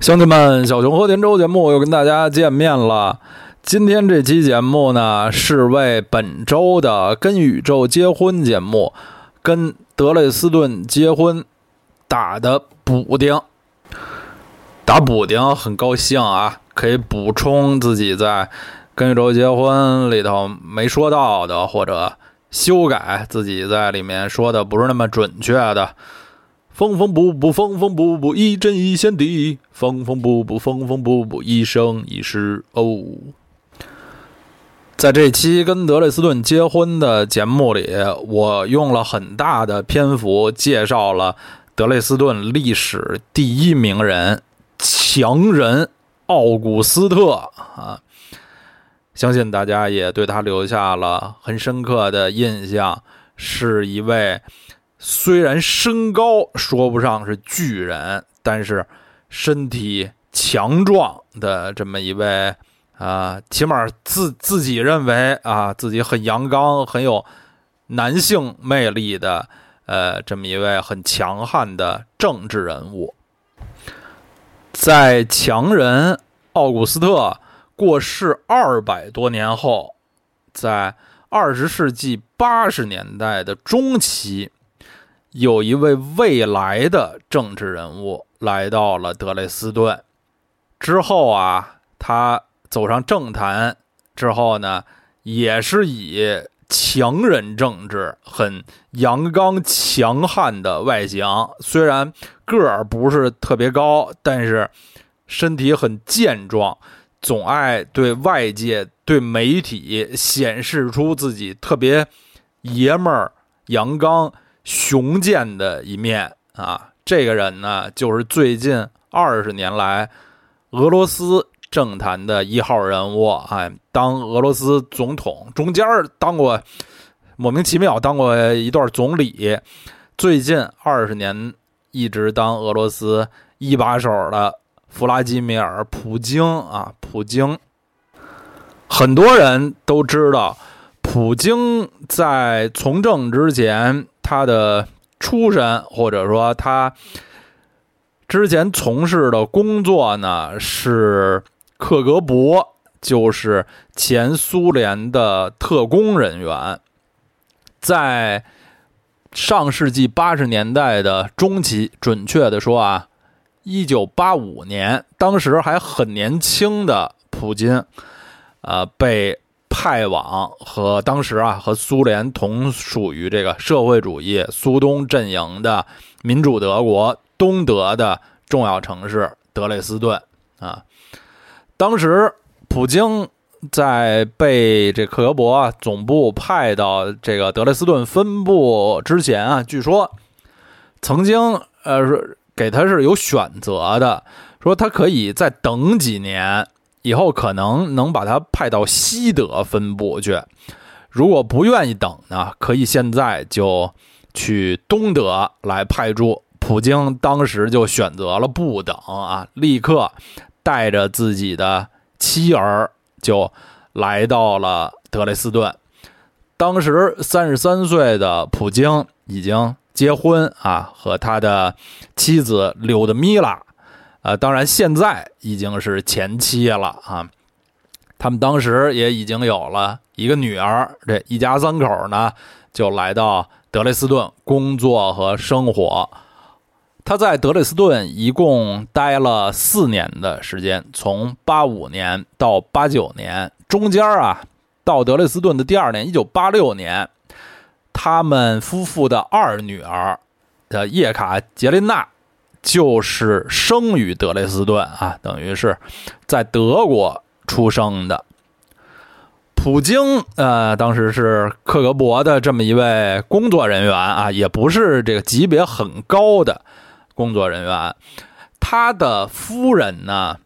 兄弟们，小熊和田周节目又跟大家见面了。今天这期节目呢，是为本周的跟宇宙结婚节目，跟德累斯顿结婚打的补丁。打补丁很高兴啊，可以补充自己在跟宇宙结婚里头没说到的，或者修改自己在里面说的不是那么准确的。缝缝补补，缝缝补补，一针一线的缝缝补补，缝缝补补，一生一世哦。在这期跟德累斯顿结婚的节目里，我用了很大的篇幅介绍了德累斯顿历史第一名人。强人奥古斯特啊，相信大家也对他留下了很深刻的印象。是一位虽然身高说不上是巨人，但是身体强壮的这么一位啊，起码自自己认为啊，自己很阳刚、很有男性魅力的呃，这么一位很强悍的政治人物。在强人奥古斯特过世二百多年后，在二十世纪八十年代的中期，有一位未来的政治人物来到了德累斯顿。之后啊，他走上政坛之后呢，也是以强人政治、很阳刚强悍的外形，虽然。个儿不是特别高，但是身体很健壮，总爱对外界、对媒体显示出自己特别爷们儿、阳刚、雄健的一面啊！这个人呢，就是最近二十年来俄罗斯政坛的一号人物啊！当俄罗斯总统，中间当过莫名其妙当过一段总理，最近二十年。一直当俄罗斯一把手的弗拉基米尔·普京啊，普京，很多人都知道，普京在从政之前，他的出身或者说他之前从事的工作呢，是克格勃，就是前苏联的特工人员，在。上世纪八十年代的中期，准确的说啊，一九八五年，当时还很年轻的普京，呃，被派往和当时啊和苏联同属于这个社会主义苏东阵营的民主德国东德的重要城市德累斯顿啊，当时普京。在被这克格勃总部派到这个德累斯顿分部之前啊，据说曾经呃给他是有选择的，说他可以再等几年，以后可能能把他派到西德分部去。如果不愿意等呢，可以现在就去东德来派驻。普京当时就选择了不等啊，立刻带着自己的妻儿。就来到了德累斯顿，当时三十三岁的普京已经结婚啊，和他的妻子柳德米拉，呃，当然现在已经是前妻了啊。他们当时也已经有了一个女儿，这一家三口呢就来到德累斯顿工作和生活。他在德累斯顿一共待了四年的时间，从八五年到八九年，中间啊，到德累斯顿的第二年，一九八六年，他们夫妇的二女儿的叶卡捷琳娜就是生于德累斯顿啊，等于是在德国出生的。普京呃，当时是克格勃的这么一位工作人员啊，也不是这个级别很高的。工作人员，他的夫人呢？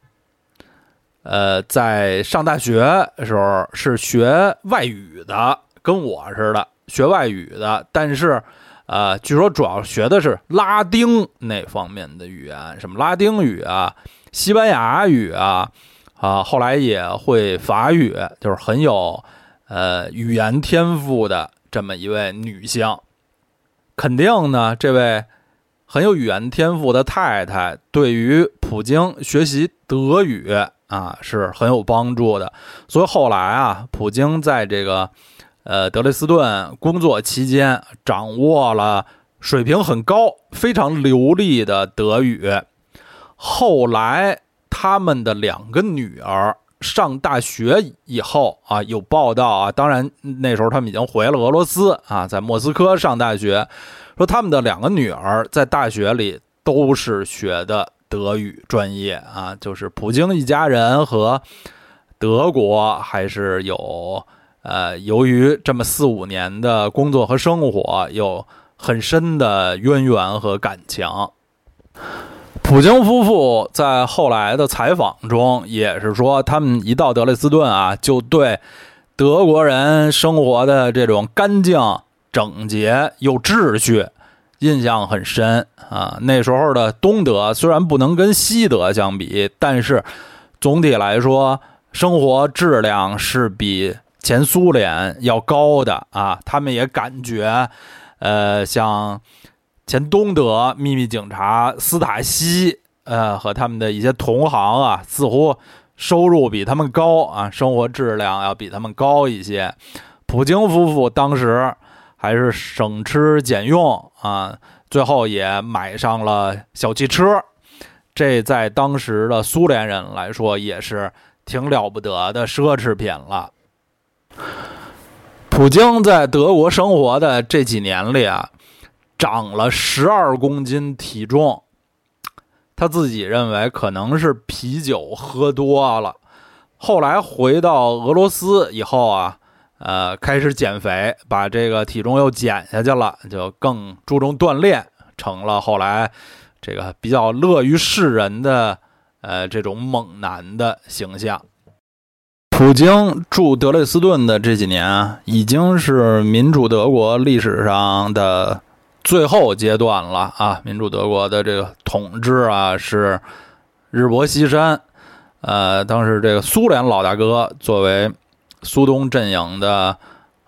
呃，在上大学时候是学外语的，跟我似的学外语的。但是，呃，据说主要学的是拉丁那方面的语言，什么拉丁语啊、西班牙语啊，啊，后来也会法语，就是很有呃语言天赋的这么一位女性。肯定呢，这位。很有语言天赋的太太，对于普京学习德语啊是很有帮助的。所以后来啊，普京在这个呃德累斯顿工作期间，掌握了水平很高、非常流利的德语。后来他们的两个女儿上大学以后啊，有报道啊，当然那时候他们已经回了俄罗斯啊，在莫斯科上大学。说他们的两个女儿在大学里都是学的德语专业啊，就是普京一家人和德国还是有呃，由于这么四五年的工作和生活有很深的渊源和感情。普京夫妇在后来的采访中也是说，他们一到德累斯顿啊，就对德国人生活的这种干净。整洁有秩序，印象很深啊。那时候的东德虽然不能跟西德相比，但是总体来说，生活质量是比前苏联要高的啊。他们也感觉，呃，像前东德秘密警察斯塔西，呃，和他们的一些同行啊，似乎收入比他们高啊，生活质量要比他们高一些。普京夫妇当时。还是省吃俭用啊，最后也买上了小汽车，这在当时的苏联人来说也是挺了不得的奢侈品了。普京在德国生活的这几年里啊，长了十二公斤体重，他自己认为可能是啤酒喝多了。后来回到俄罗斯以后啊。呃，开始减肥，把这个体重又减下去了，就更注重锻炼，成了后来这个比较乐于示人的呃这种猛男的形象。普京驻德累斯顿的这几年啊，已经是民主德国历史上的最后阶段了啊！民主德国的这个统治啊，是日薄西山。呃，当时这个苏联老大哥作为。苏东阵营的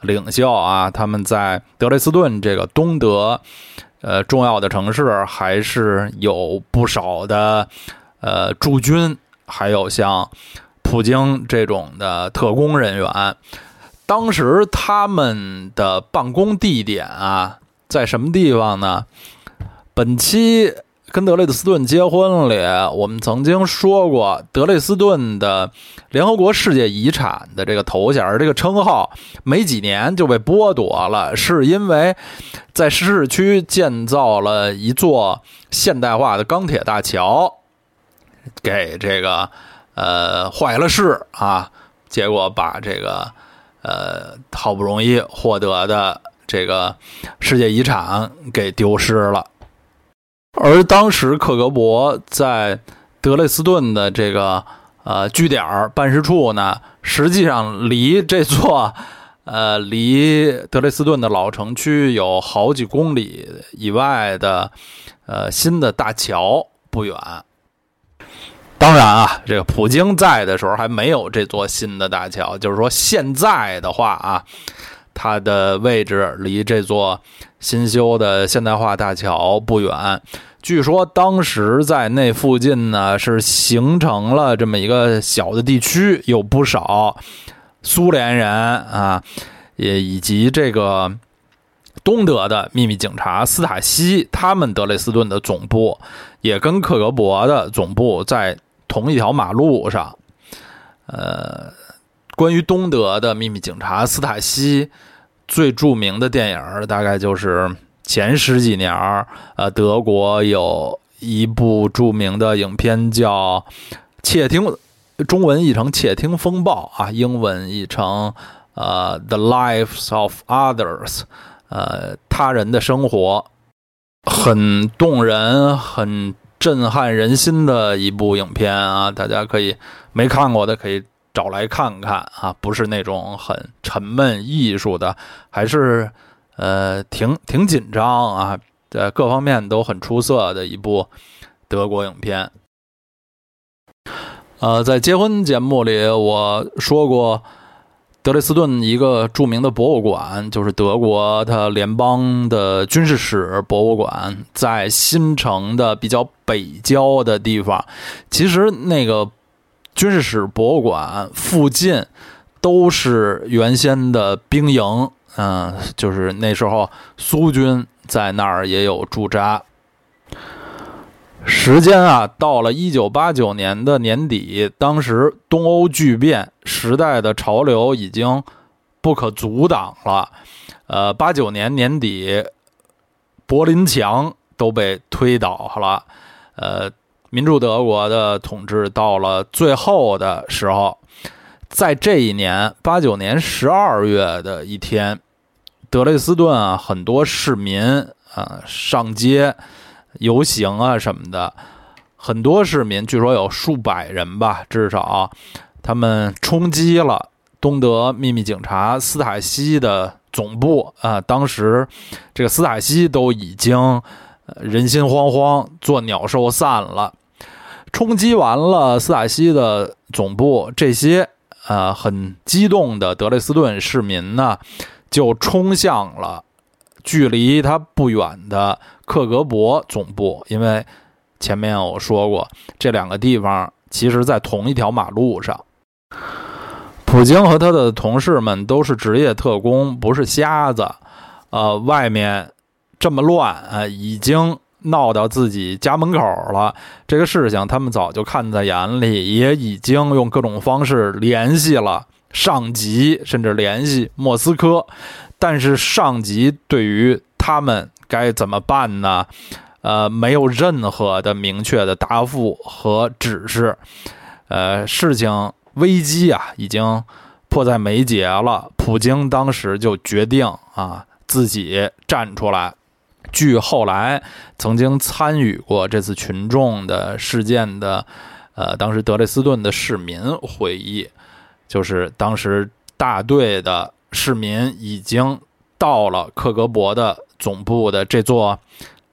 领袖啊，他们在德累斯顿这个东德，呃，重要的城市还是有不少的呃驻军，还有像普京这种的特工人员。当时他们的办公地点啊，在什么地方呢？本期。跟德累斯顿结婚里，我们曾经说过，德累斯顿的联合国世界遗产的这个头衔、这个称号，没几年就被剥夺了，是因为在市区建造了一座现代化的钢铁大桥，给这个呃坏了事啊，结果把这个呃好不容易获得的这个世界遗产给丢失了。而当时克格勃在德累斯顿的这个呃据点办事处呢，实际上离这座呃离德累斯顿的老城区有好几公里以外的呃新的大桥不远。当然啊，这个普京在的时候还没有这座新的大桥，就是说现在的话啊。它的位置离这座新修的现代化大桥不远。据说当时在那附近呢，是形成了这么一个小的地区，有不少苏联人啊，也以及这个东德的秘密警察斯塔西，他们德累斯顿的总部也跟克格勃的总部在同一条马路上，呃。关于东德的秘密警察斯塔西，最著名的电影大概就是前十几年呃，德国有一部著名的影片叫《窃听》，中文译成《窃听风暴》啊，英文译成呃《The Lives of Others》，呃，他人的生活，很动人、很震撼人心的一部影片啊，大家可以没看过的可以。找来看看啊，不是那种很沉闷艺术的，还是呃挺挺紧张啊，在各方面都很出色的一部德国影片。呃，在结婚节目里我说过，德累斯顿一个著名的博物馆，就是德国它联邦的军事史博物馆，在新城的比较北郊的地方。其实那个军事史博物馆附近都是原先的兵营，嗯，就是那时候苏军在那儿也有驻扎。时间啊，到了一九八九年的年底，当时东欧剧变时代的潮流已经不可阻挡了。呃，八九年年底，柏林墙都被推倒了。呃，民主德国的统治到了最后的时候，在这一年八九年十二月的一天，德累斯顿啊，很多市民啊上街。游行啊什么的，很多市民，据说有数百人吧，至少他们冲击了东德秘密警察斯塔西的总部啊。当时这个斯塔西都已经人心惶惶，做鸟兽散了。冲击完了斯塔西的总部，这些呃很激动的德累斯顿市民呢，就冲向了距离他不远的。克格勃总部，因为前面我说过，这两个地方其实在同一条马路上。普京和他的同事们都是职业特工，不是瞎子。呃，外面这么乱啊，已经闹到自己家门口了。这个事情他们早就看在眼里，也已经用各种方式联系了上级，甚至联系莫斯科。但是上级对于他们。该怎么办呢？呃，没有任何的明确的答复和指示。呃，事情危机啊，已经迫在眉睫了。普京当时就决定啊，自己站出来。据后来曾经参与过这次群众的事件的，呃，当时德累斯顿的市民回忆，就是当时大队的市民已经到了克格勃的。总部的这座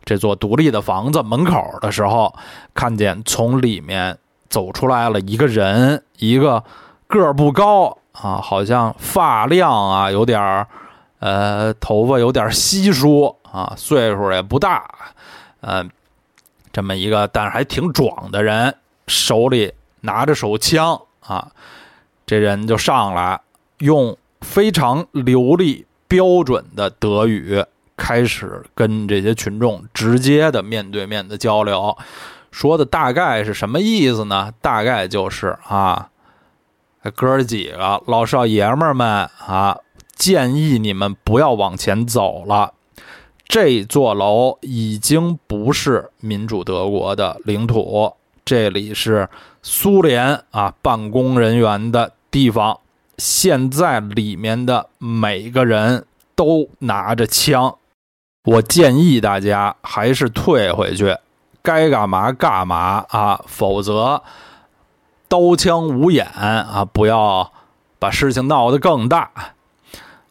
这座独立的房子门口的时候，看见从里面走出来了一个人，一个个儿不高啊，好像发量啊有点儿，呃，头发有点稀疏啊，岁数也不大，呃，这么一个但是还挺壮的人，手里拿着手枪啊，这人就上来用非常流利标准的德语。开始跟这些群众直接的面对面的交流，说的大概是什么意思呢？大概就是啊，哥儿几个老少爷们们啊，建议你们不要往前走了。这座楼已经不是民主德国的领土，这里是苏联啊办公人员的地方。现在里面的每个人都拿着枪。我建议大家还是退回去，该干嘛干嘛啊，否则刀枪无眼啊，不要把事情闹得更大。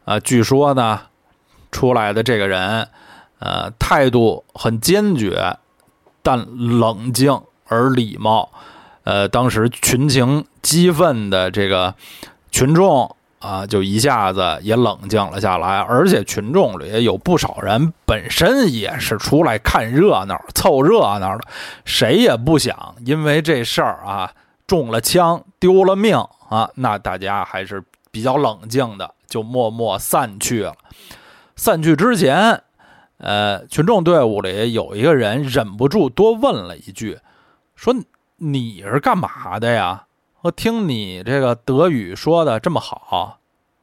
啊，据说呢，出来的这个人，呃，态度很坚决，但冷静而礼貌。呃，当时群情激愤的这个群众。啊，就一下子也冷静了下来，而且群众里有不少人本身也是出来看热闹、凑热闹的，谁也不想因为这事儿啊中了枪、丢了命啊。那大家还是比较冷静的，就默默散去了。散去之前，呃，群众队伍里有一个人忍不住多问了一句：“说你是干嘛的呀？”我听你这个德语说的这么好，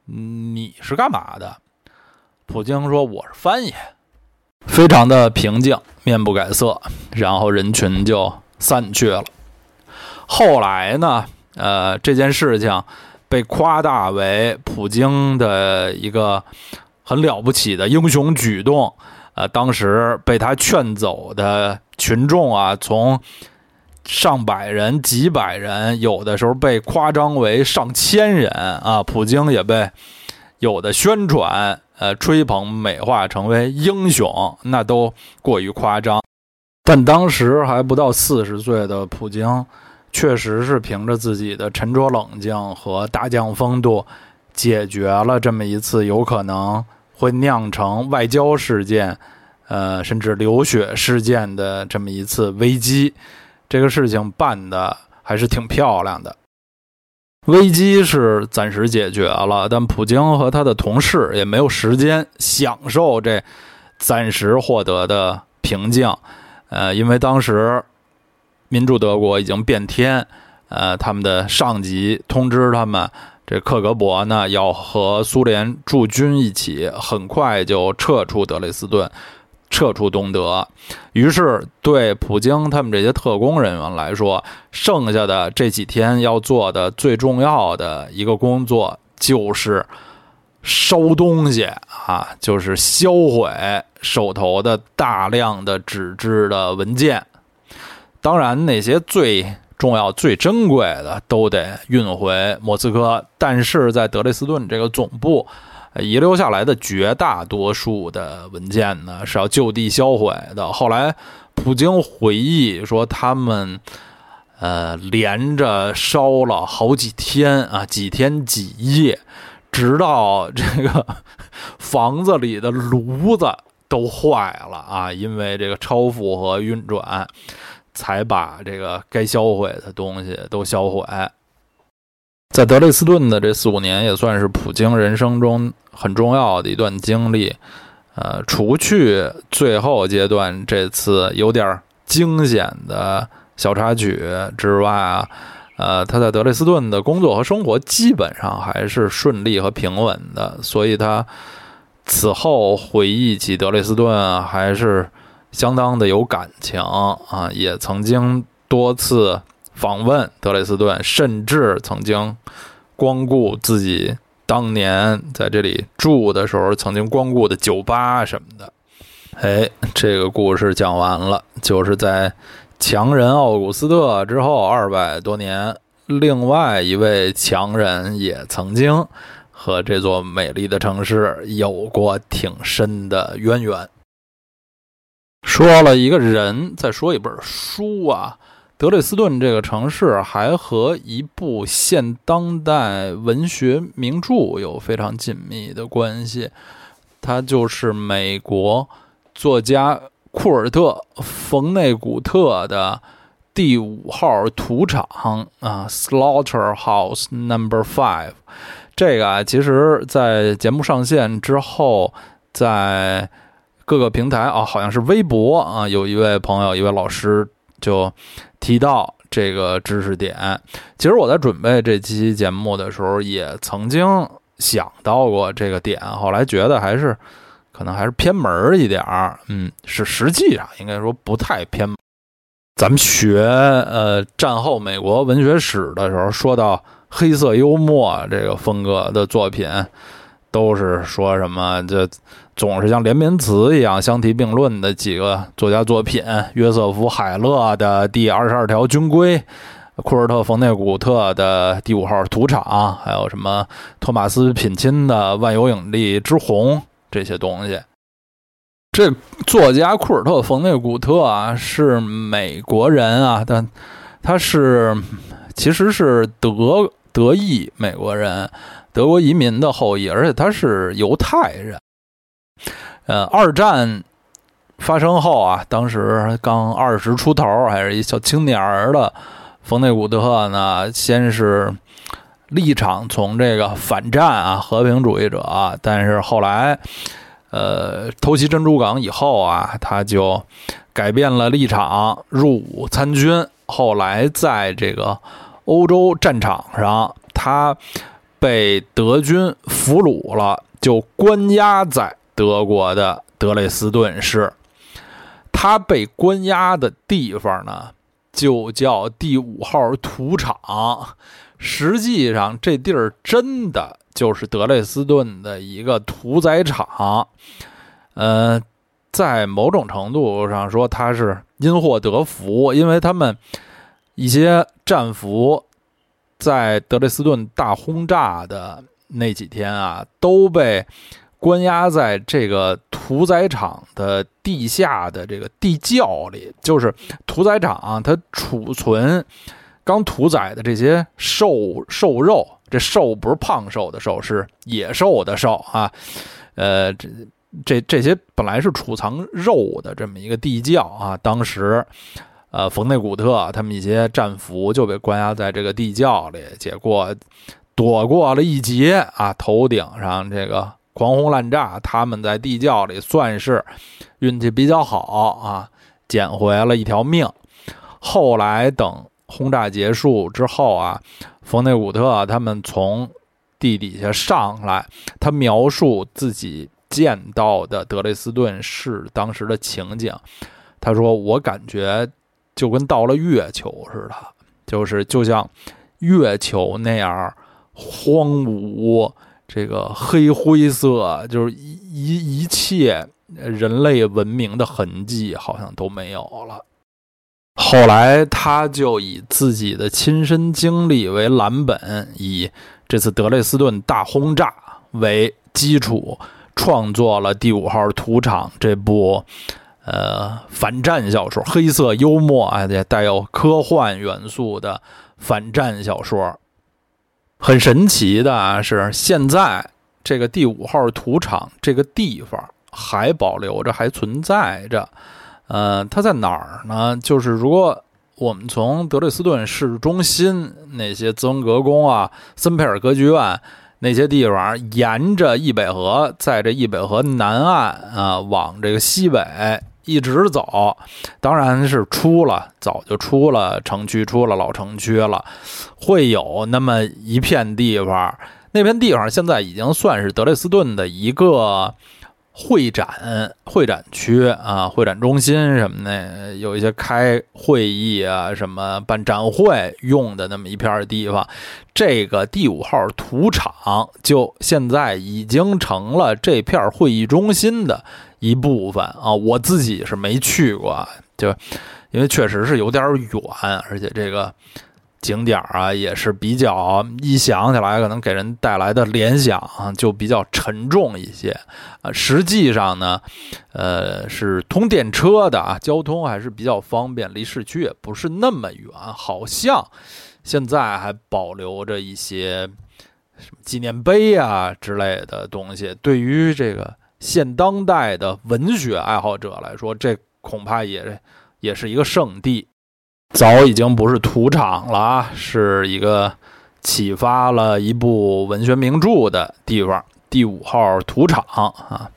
你是干嘛的？普京说我是翻译，非常的平静，面不改色，然后人群就散去了。后来呢，呃，这件事情被夸大为普京的一个很了不起的英雄举动，呃，当时被他劝走的群众啊，从。上百人、几百人，有的时候被夸张为上千人啊！普京也被有的宣传、呃吹捧、美化成为英雄，那都过于夸张。但当时还不到四十岁的普京，确实是凭着自己的沉着冷静和大将风度，解决了这么一次有可能会酿成外交事件，呃，甚至流血事件的这么一次危机。这个事情办的还是挺漂亮的。危机是暂时解决了，但普京和他的同事也没有时间享受这暂时获得的平静。呃，因为当时民主德国已经变天，呃，他们的上级通知他们，这克格勃呢要和苏联驻军一起，很快就撤出德累斯顿。撤出东德，于是对普京他们这些特工人员来说，剩下的这几天要做的最重要的一个工作就是烧东西啊，就是销毁手头的大量的纸质的文件。当然，那些最重要、最珍贵的都得运回莫斯科，但是在德累斯顿这个总部。遗留下来的绝大多数的文件呢，是要就地销毁的。后来，普京回忆说，他们呃连着烧了好几天啊，几天几夜，直到这个 房子里的炉子都坏了啊，因为这个超负荷运转，才把这个该销毁的东西都销毁。在德累斯顿的这四五年，也算是普京人生中很重要的一段经历。呃，除去最后阶段这次有点惊险的小插曲之外啊，呃，他在德累斯顿的工作和生活基本上还是顺利和平稳的。所以他此后回忆起德累斯顿，还是相当的有感情啊，也曾经多次。访问德累斯顿，甚至曾经光顾自己当年在这里住的时候曾经光顾的酒吧什么的。哎，这个故事讲完了，就是在强人奥古斯特之后二百多年，另外一位强人也曾经和这座美丽的城市有过挺深的渊源。说了一个人，再说一本书啊。德累斯顿这个城市还和一部现当代文学名著有非常紧密的关系，它就是美国作家库尔特·冯内古特的第五号屠场啊，Slaughterhouse Number Five。这个啊，其实在节目上线之后，在各个平台啊，好像是微博啊，有一位朋友，一位老师就。提到这个知识点，其实我在准备这期节目的时候，也曾经想到过这个点，后来觉得还是可能还是偏门一点儿。嗯，是实际上应该说不太偏。咱们学呃战后美国文学史的时候，说到黑色幽默这个风格的作品，都是说什么这。总是像连绵词一样相提并论的几个作家作品：约瑟夫·海勒的《第二十二条军规》，库尔特·冯内古特的《第五号屠场》，还有什么托马斯·品钦的《万有引力之虹》这些东西。这作家库尔特·冯内古特啊，是美国人啊，但他是其实是德德裔美国人，德国移民的后裔，而且他是犹太人。呃，二战发生后啊，当时刚二十出头，还是一小青年儿的冯内古特呢，先是立场从这个反战啊，和平主义者，但是后来，呃，偷袭珍珠港以后啊，他就改变了立场，入伍参军。后来在这个欧洲战场上，他被德军俘虏了，就关押在。德国的德累斯顿市，他被关押的地方呢，就叫第五号屠场。实际上，这地儿真的就是德累斯顿的一个屠宰场。呃，在某种程度上说，他是因祸得福，因为他们一些战俘在德累斯顿大轰炸的那几天啊，都被。关押在这个屠宰场的地下的这个地窖里，就是屠宰场啊它储存刚屠宰的这些兽兽肉，这兽不是胖瘦的瘦，是野兽的兽啊。呃，这这这些本来是储藏肉的这么一个地窖啊，当时，呃，冯内古特他们一些战俘就被关押在这个地窖里，结果躲过了一劫啊，头顶上这个狂轰滥炸，他们在地窖里算是运气比较好啊，捡回了一条命。后来等轰炸结束之后啊，冯内古特他们从地底下上来，他描述自己见到的德累斯顿市当时的情景。他说：“我感觉就跟到了月球似的，就是就像月球那样荒芜，这个黑灰色，就是一一一切人类文明的痕迹好像都没有了。”后来，他就以自己的亲身经历为蓝本，以这次德累斯顿大轰炸为基础，创作了《第五号土场》这部呃反战小说，黑色幽默啊，也带有科幻元素的反战小说。很神奇的啊，是现在这个第五号土场这个地方还保留着，还存在着。呃，它在哪儿呢？就是如果我们从德累斯顿市中心那些曾格宫啊、森佩尔歌剧院那些地方，沿着易北河，在这易北河南岸啊，往这个西北一直走，当然是出了，早就出了城区，出了老城区了，会有那么一片地方，那片地方现在已经算是德累斯顿的一个。会展会展区啊，会展中心什么的，有一些开会议啊，什么办展会用的那么一片地方。这个第五号土场就现在已经成了这片会议中心的一部分啊。我自己是没去过，就因为确实是有点远，而且这个。景点啊，也是比较一想起来，可能给人带来的联想啊，就比较沉重一些啊。实际上呢，呃，是通电车的啊，交通还是比较方便，离市区也不是那么远。好像现在还保留着一些什么纪念碑啊之类的东西。对于这个现当代的文学爱好者来说，这恐怕也也是一个圣地。早已经不是土场了，是一个启发了一部文学名著的地方——第五号土场啊。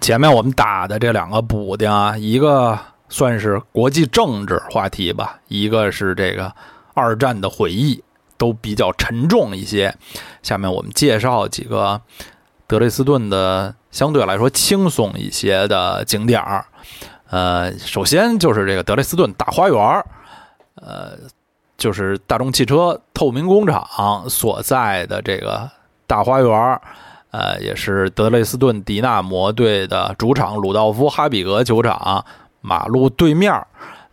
前面我们打的这两个补丁啊，一个算是国际政治话题吧，一个是这个二战的回忆，都比较沉重一些。下面我们介绍几个德累斯顿的相对来说轻松一些的景点儿。呃，首先就是这个德累斯顿大花园。呃，就是大众汽车透明工厂所在的这个大花园呃，也是德累斯顿迪纳摩队的主场鲁道夫哈比格球场马路对面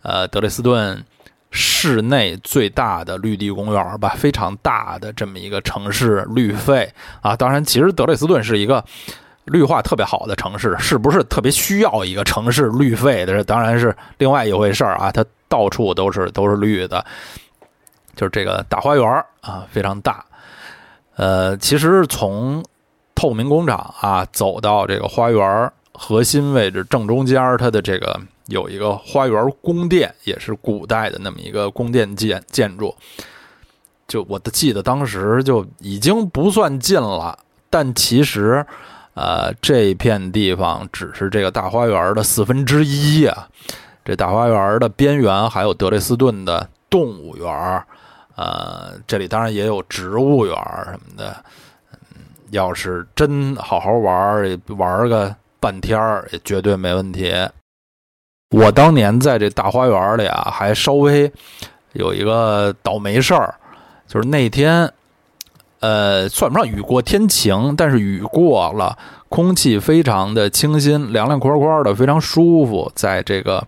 呃，德累斯顿室内最大的绿地公园吧，非常大的这么一个城市绿肺啊。当然，其实德累斯顿是一个绿化特别好的城市，是不是特别需要一个城市绿肺的？当然是另外一回事儿啊。它。到处都是都是绿的，就是这个大花园啊，非常大。呃，其实从透明工厂啊走到这个花园核心位置正中间，它的这个有一个花园宫殿，也是古代的那么一个宫殿建建筑。就我的记得当时就已经不算近了，但其实呃这片地方只是这个大花园的四分之一啊。这大花园的边缘还有德累斯顿的动物园呃，这里当然也有植物园什么的。嗯，要是真好好玩玩个半天也绝对没问题。我当年在这大花园里啊，还稍微有一个倒霉事儿，就是那天，呃，算不上雨过天晴，但是雨过了。空气非常的清新，凉凉快快的，非常舒服。在这个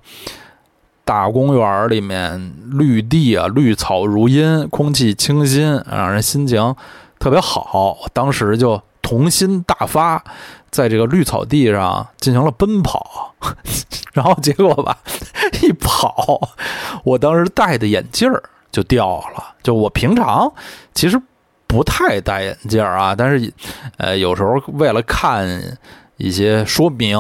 大公园里面，绿地啊，绿草如茵，空气清新，让人心情特别好。当时就童心大发，在这个绿草地上进行了奔跑，然后结果吧，一跑，我当时戴的眼镜儿就掉了。就我平常其实。不太戴眼镜儿啊，但是呃，有时候为了看一些说明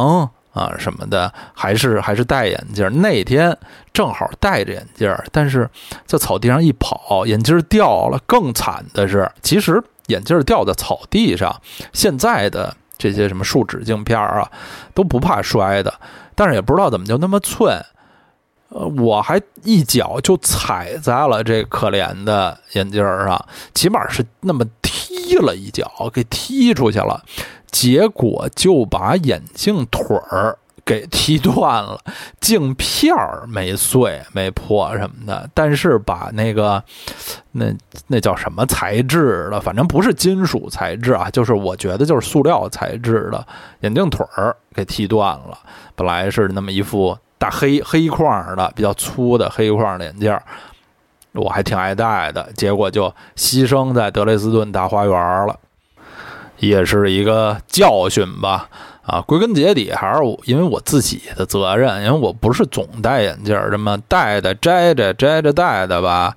啊什么的，还是还是戴眼镜儿。那天正好戴着眼镜儿，但是在草地上一跑，眼镜儿掉了。更惨的是，其实眼镜儿掉在草地上，现在的这些什么树脂镜片啊，都不怕摔的，但是也不知道怎么就那么寸。呃，我还一脚就踩在了这可怜的眼镜上，起码是那么踢了一脚，给踢出去了，结果就把眼镜腿儿给踢断了，镜片儿没碎没破什么的，但是把那个那那叫什么材质的，反正不是金属材质啊，就是我觉得就是塑料材质的眼镜腿儿给踢断了，本来是那么一副。大黑黑框的比较粗的黑框的眼镜，我还挺爱戴的。结果就牺牲在德累斯顿大花园了，也是一个教训吧。啊，归根结底还是因为我自己的责任，因为我不是总戴眼镜儿，这么戴的摘着摘着戴的吧，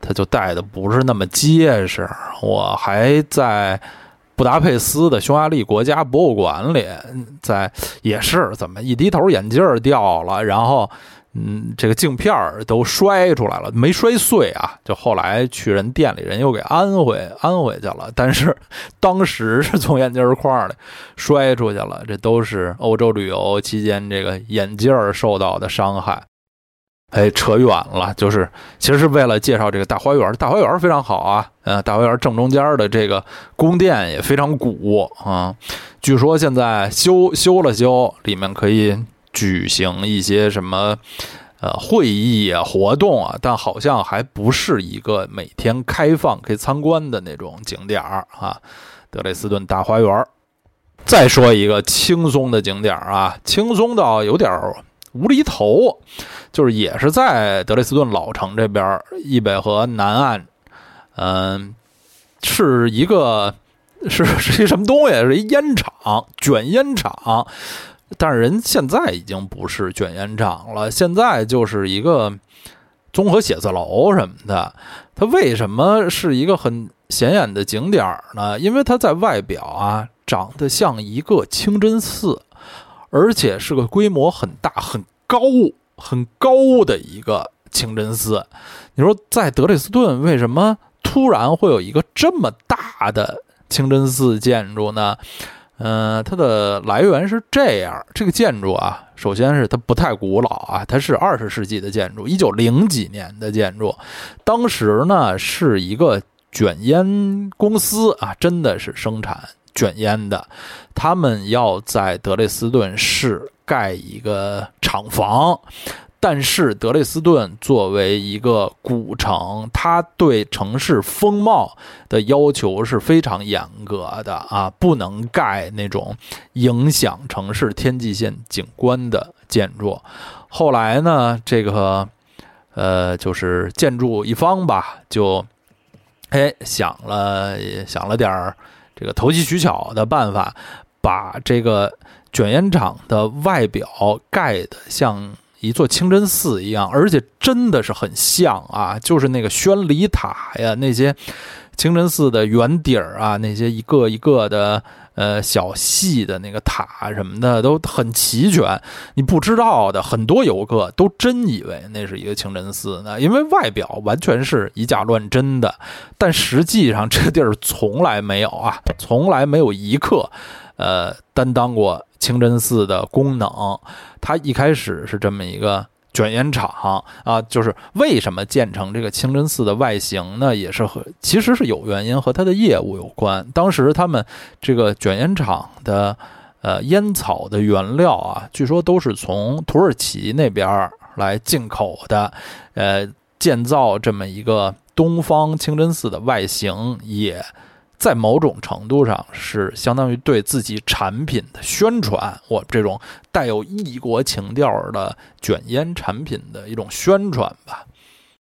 它就戴的不是那么结实。我还在。布达佩斯的匈牙利国家博物馆里，在也是怎么一低头眼镜儿掉了，然后嗯，这个镜片儿都摔出来了，没摔碎啊。就后来去人店里，人又给安回安回去了。但是当时是从眼镜框里摔出去了，这都是欧洲旅游期间这个眼镜受到的伤害。哎，扯远了，就是其实是为了介绍这个大花园。大花园非常好啊，呃，大花园正中间的这个宫殿也非常古啊。据说现在修修了修，里面可以举行一些什么呃会议啊、活动啊，但好像还不是一个每天开放可以参观的那种景点儿啊。德累斯顿大花园。再说一个轻松的景点啊，轻松到有点无厘头。就是也是在德累斯顿老城这边，易北河南岸，嗯，是一个是是一什么东西？是一烟厂，卷烟厂。但是人现在已经不是卷烟厂了，现在就是一个综合写字楼什么的。它为什么是一个很显眼的景点呢？因为它在外表啊，长得像一个清真寺，而且是个规模很大、很高。很高的一个清真寺，你说在德累斯顿为什么突然会有一个这么大的清真寺建筑呢？嗯，它的来源是这样：这个建筑啊，首先是它不太古老啊，它是二十世纪的建筑，一九零几年的建筑。当时呢，是一个卷烟公司啊，真的是生产卷烟的，他们要在德累斯顿市。盖一个厂房，但是德累斯顿作为一个古城，它对城市风貌的要求是非常严格的啊，不能盖那种影响城市天际线景观的建筑。后来呢，这个呃，就是建筑一方吧，就哎想了想了点儿这个投机取巧的办法，把这个。卷烟厂的外表盖的像一座清真寺一样，而且真的是很像啊，就是那个宣礼塔呀，那些清真寺的圆底儿啊，那些一个一个的呃小细的那个塔什么的都很齐全。你不知道的很多游客都真以为那是一个清真寺呢，因为外表完全是以假乱真的，但实际上这地儿从来没有啊，从来没有一刻呃担当过。清真寺的功能，它一开始是这么一个卷烟厂啊，就是为什么建成这个清真寺的外形呢？也是和其实是有原因和它的业务有关。当时他们这个卷烟厂的呃烟草的原料啊，据说都是从土耳其那边来进口的，呃，建造这么一个东方清真寺的外形也。在某种程度上是相当于对自己产品的宣传，我这种带有异国情调的卷烟产品的一种宣传吧。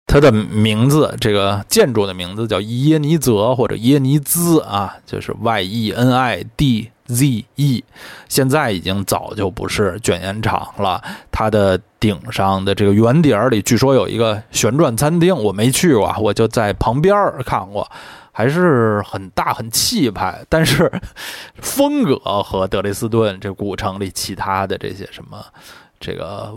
它的名字，这个建筑的名字叫耶尼泽或者耶尼兹啊，就是 Y E N I D ZE，现在已经早就不是卷烟厂了。它的顶上的这个圆顶里，据说有一个旋转餐厅，我没去过，我就在旁边看过，还是很大很气派，但是风格和德累斯顿这古城里其他的这些什么。这个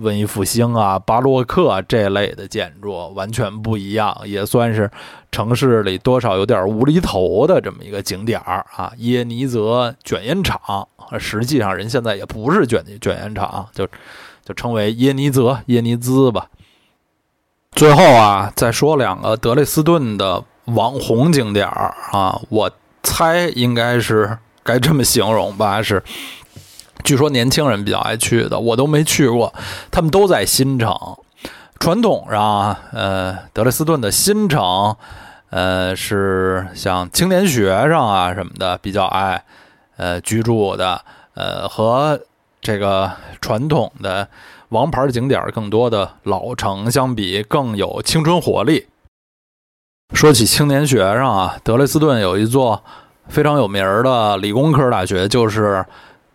文艺复兴啊，巴洛克这类的建筑完全不一样，也算是城市里多少有点无厘头的这么一个景点儿啊。耶尼泽卷烟厂，实际上人现在也不是卷卷烟厂，就就称为耶尼泽耶尼兹吧。最后啊，再说两个德累斯顿的网红景点儿啊，我猜应该是该这么形容吧，是。据说年轻人比较爱去的，我都没去过。他们都在新城。传统上，呃，德累斯顿的新城，呃，是像青年学生啊什么的比较爱，呃，居住的。呃，和这个传统的王牌景点更多的老城相比，更有青春活力。说起青年学生啊，德累斯顿有一座非常有名的理工科大学，就是。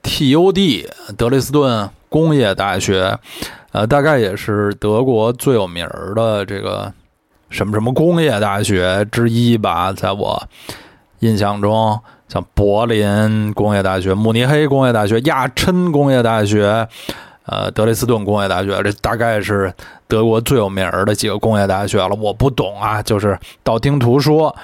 TUD 德累斯顿工业大学，呃，大概也是德国最有名的这个什么什么工业大学之一吧。在我印象中，像柏林工业大学、慕尼黑工业大学、亚琛工业大学，呃，德累斯顿工业大学，这大概是德国最有名儿的几个工业大学了。我不懂啊，就是道听途说。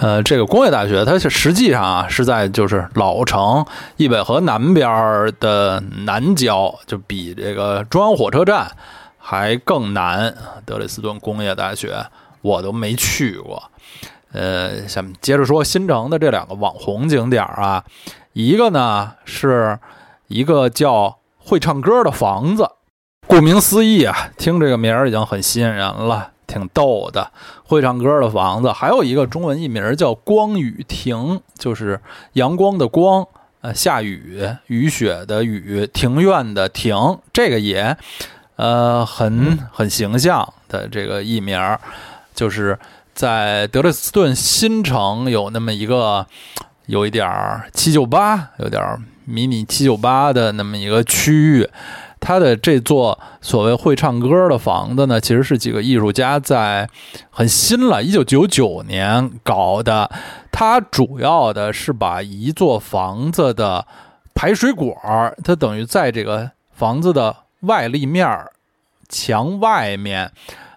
呃，这个工业大学，它是实际上啊是在就是老城易北河南边的南郊，就比这个中央火车站还更南。德累斯顿工业大学我都没去过。呃，下面接着说新城的这两个网红景点啊，一个呢是一个叫会唱歌的房子，顾名思义啊，听这个名儿已经很吸引人了。挺逗的，会唱歌的房子，还有一个中文译名叫光雨亭，就是阳光的光，呃，下雨雨雪的雨，庭院的庭，这个也，呃，很很形象的这个译名，就是在德累斯顿新城有那么一个，有一点七九八，有点迷你七九八的那么一个区域。它的这座所谓会唱歌的房子呢，其实是几个艺术家在很新了，一九九九年搞的。它主要的是把一座房子的排水管，它等于在这个房子的外立面墙外面，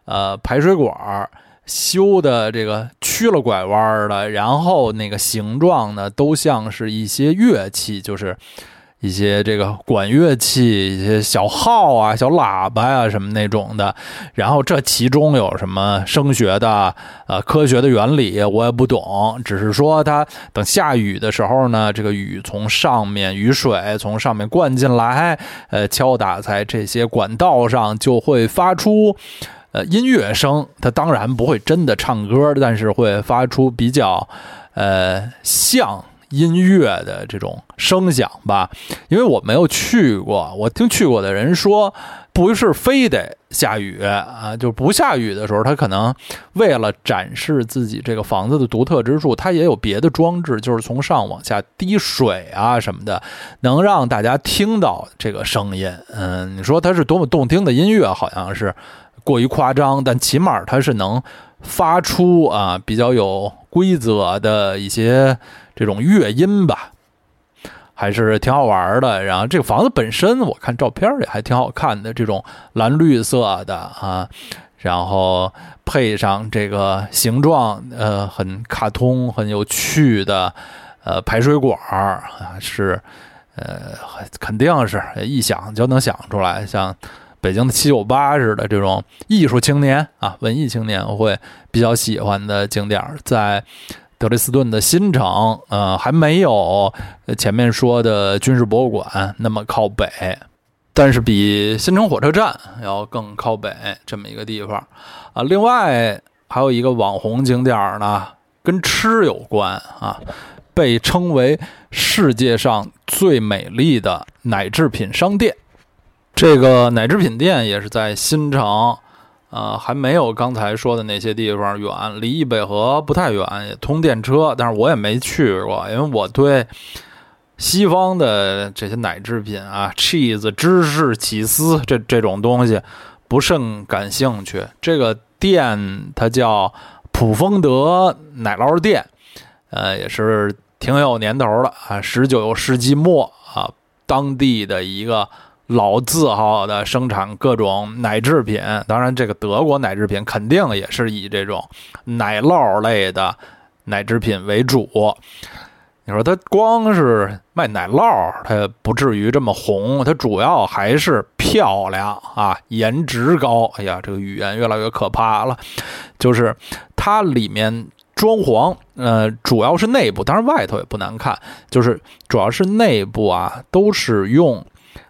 呃，排水管修的这个曲了拐弯的，然后那个形状呢，都像是一些乐器，就是。一些这个管乐器，一些小号啊、小喇叭呀什么那种的，然后这其中有什么声学的、呃科学的原理，我也不懂，只是说它等下雨的时候呢，这个雨从上面雨水从上面灌进来，呃敲打在这些管道上，就会发出呃音乐声。它当然不会真的唱歌，但是会发出比较呃像。音乐的这种声响吧，因为我没有去过，我听去过的人说，不是非得下雨啊，就不下雨的时候，他可能为了展示自己这个房子的独特之处，他也有别的装置，就是从上往下滴水啊什么的，能让大家听到这个声音。嗯，你说它是多么动听的音乐，好像是过于夸张，但起码它是能发出啊比较有规则的一些。这种乐音吧，还是挺好玩的。然后这个房子本身，我看照片也还挺好看的，这种蓝绿色的啊，然后配上这个形状，呃，很卡通、很有趣的，呃，排水管儿啊，是，呃，肯定是一想就能想出来，像北京的七九八似的这种艺术青年啊，文艺青年会比较喜欢的景点，在。德累斯顿的新城，呃，还没有前面说的军事博物馆那么靠北，但是比新城火车站要更靠北这么一个地方啊。另外还有一个网红景点呢，跟吃有关啊，被称为世界上最美丽的奶制品商店。这个奶制品店也是在新城。呃，还没有刚才说的那些地方远，离易北河不太远，也通电车，但是我也没去过，因为我对西方的这些奶制品啊，cheese、芝士、起司这这种东西不甚感兴趣。这个店它叫普丰德奶酪店，呃，也是挺有年头了啊，十九世纪末啊，当地的一个老字号的生产各种奶制品。当然，这个德国奶制品肯定也是以这种奶酪类的奶制品为主。你说它光是卖奶酪，它不至于这么红。它主要还是漂亮啊，颜值高。哎呀，这个语言越来越可怕了。就是它里面装潢，呃，主要是内部，当然外头也不难看。就是主要是内部啊，都是用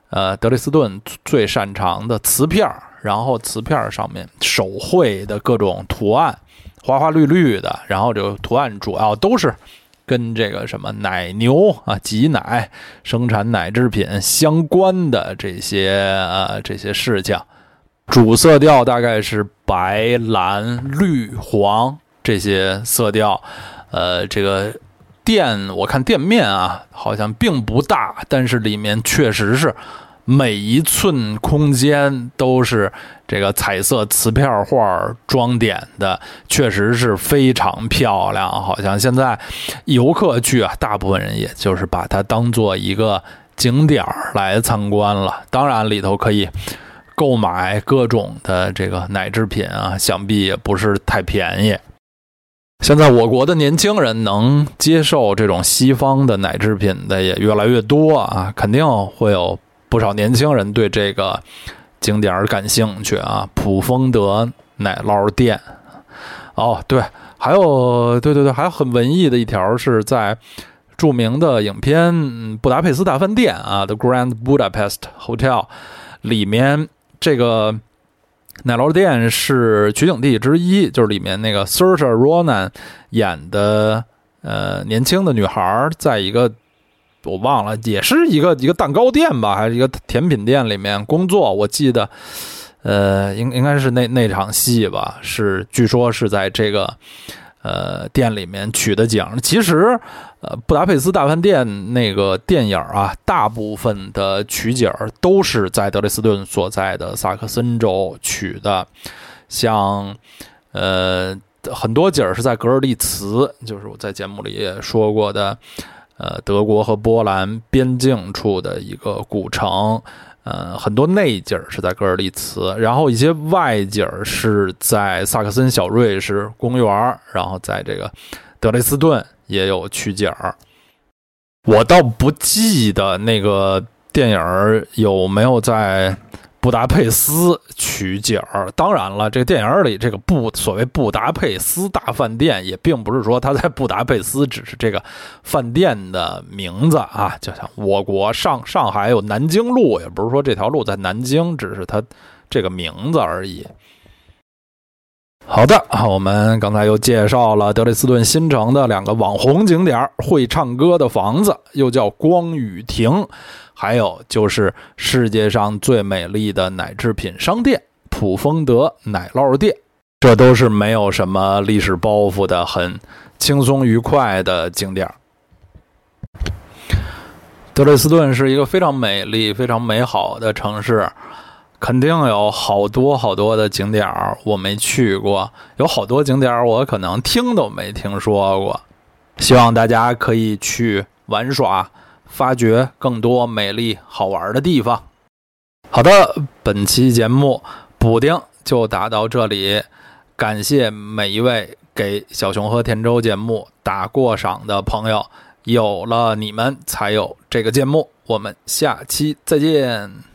呃德累斯顿最擅长的瓷片，然后瓷片上面手绘的各种图案，花花绿绿的，然后这个图案主要都是。跟这个什么奶牛啊、挤奶、生产奶制品相关的这些呃这些事情，主色调大概是白、蓝、绿、黄这些色调。呃，这个店我看店面啊，好像并不大，但是里面确实是。每一寸空间都是这个彩色瓷片画装点的，确实是非常漂亮。好像现在游客去啊，大部分人也就是把它当做一个景点儿来参观了。当然，里头可以购买各种的这个奶制品啊，想必也不是太便宜。现在我国的年轻人能接受这种西方的奶制品的也越来越多啊，肯定会有。不少年轻人对这个景点感兴趣啊，普丰德奶酪店。哦，对，还有，对对对，还有很文艺的一条是在著名的影片《布达佩斯大饭店》啊，《The Grand Budapest Hotel》里面这个奶酪店是取景地之一，就是里面那个 Saoirse Ronan 演的呃年轻的女孩，在一个。我忘了，也是一个一个蛋糕店吧，还是一个甜品店里面工作。我记得，呃，应应该是那那场戏吧，是据说是在这个呃店里面取的景。其实，呃，布达佩斯大饭店那个电影啊，大部分的取景都是在德累斯顿所在的萨克森州取的，像呃很多景是在格尔利茨，就是我在节目里也说过的。呃，德国和波兰边境处的一个古城，呃，很多内景是在格尔利茨，然后一些外景是在萨克森小瑞士公园，然后在这个德累斯顿也有取景儿我倒不记得那个电影有没有在。布达佩斯取景儿，当然了，这电影里这个布所谓布达佩斯大饭店，也并不是说它在布达佩斯，只是这个饭店的名字啊。就像我国上上海有南京路，也不是说这条路在南京，只是它这个名字而已。好的，我们刚才又介绍了德累斯顿新城的两个网红景点：会唱歌的房子，又叫光雨亭。还有就是世界上最美丽的奶制品商店——普丰德奶酪店，这都是没有什么历史包袱的，很轻松愉快的景点。德累斯顿是一个非常美丽、非常美好的城市，肯定有好多好多的景点儿我没去过，有好多景点儿我可能听都没听说过。希望大家可以去玩耍。发掘更多美丽好玩的地方。好的，本期节目补丁就打到这里，感谢每一位给小熊和田周节目打过赏的朋友，有了你们才有这个节目。我们下期再见。